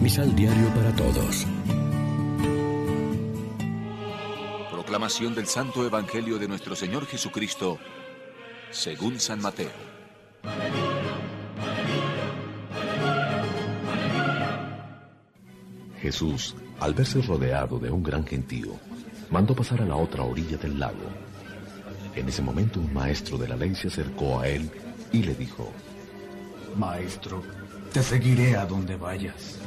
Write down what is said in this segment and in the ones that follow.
Misal Diario para Todos. Proclamación del Santo Evangelio de nuestro Señor Jesucristo, según San Mateo. Jesús, al verse rodeado de un gran gentío, mandó pasar a la otra orilla del lago. En ese momento un maestro de la ley se acercó a él y le dijo, Maestro, te seguiré a donde vayas.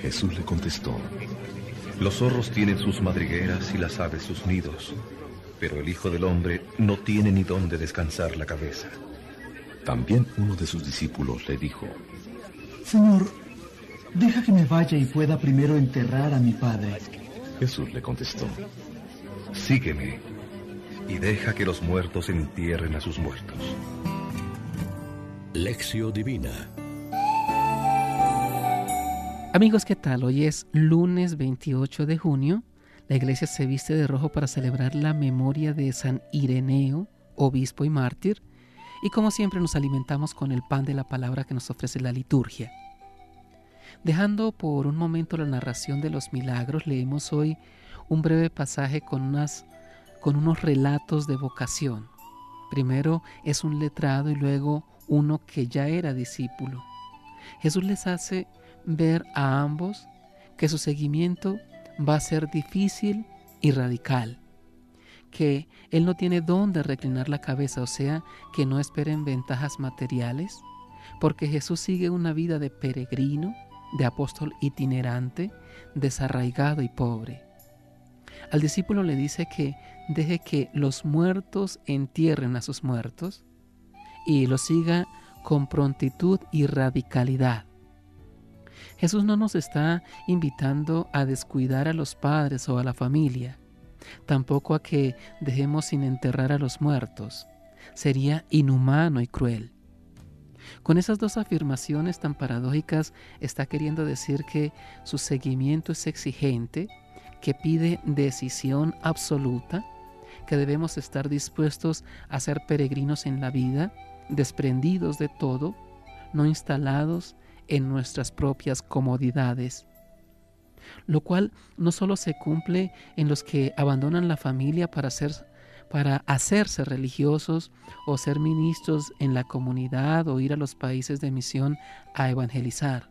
Jesús le contestó, Los zorros tienen sus madrigueras y las aves sus nidos, pero el Hijo del Hombre no tiene ni dónde descansar la cabeza. También uno de sus discípulos le dijo, Señor, deja que me vaya y pueda primero enterrar a mi padre. Jesús le contestó, Sígueme y deja que los muertos entierren a sus muertos. Lección Divina Amigos, ¿qué tal? Hoy es lunes 28 de junio. La iglesia se viste de rojo para celebrar la memoria de San Ireneo, obispo y mártir. Y como siempre nos alimentamos con el pan de la palabra que nos ofrece la liturgia. Dejando por un momento la narración de los milagros, leemos hoy un breve pasaje con, unas, con unos relatos de vocación. Primero es un letrado y luego uno que ya era discípulo. Jesús les hace ver a ambos que su seguimiento va a ser difícil y radical, que Él no tiene dónde reclinar la cabeza, o sea, que no esperen ventajas materiales, porque Jesús sigue una vida de peregrino, de apóstol itinerante, desarraigado y pobre. Al discípulo le dice que deje que los muertos entierren a sus muertos y lo siga con prontitud y radicalidad. Jesús no nos está invitando a descuidar a los padres o a la familia, tampoco a que dejemos sin enterrar a los muertos. Sería inhumano y cruel. Con esas dos afirmaciones tan paradójicas está queriendo decir que su seguimiento es exigente, que pide decisión absoluta, que debemos estar dispuestos a ser peregrinos en la vida, desprendidos de todo, no instalados en nuestras propias comodidades. Lo cual no solo se cumple en los que abandonan la familia para, para hacerse religiosos o ser ministros en la comunidad o ir a los países de misión a evangelizar.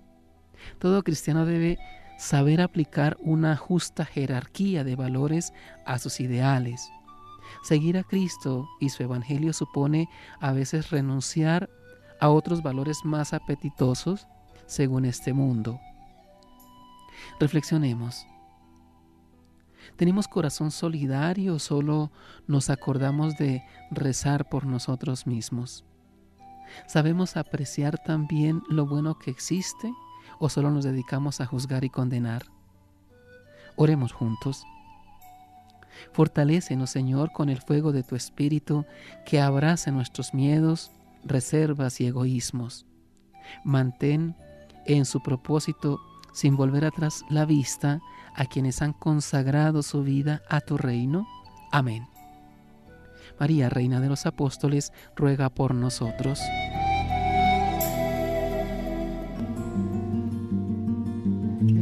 Todo cristiano debe saber aplicar una justa jerarquía de valores a sus ideales. Seguir a Cristo y su Evangelio supone a veces renunciar a otros valores más apetitosos según este mundo. Reflexionemos. ¿Tenemos corazón solidario o solo nos acordamos de rezar por nosotros mismos? ¿Sabemos apreciar también lo bueno que existe o solo nos dedicamos a juzgar y condenar? Oremos juntos. Fortalécenos, Señor, con el fuego de tu Espíritu que abrace nuestros miedos, reservas y egoísmos. Mantén en su propósito sin volver atrás la vista a quienes han consagrado su vida a tu reino. Amén. María, Reina de los Apóstoles, ruega por nosotros.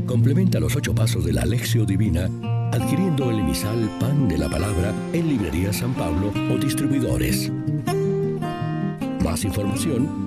Complementa los ocho pasos de la Alexio Divina adquiriendo el emisal Pan de la Palabra en Librería San Pablo o distribuidores. Más información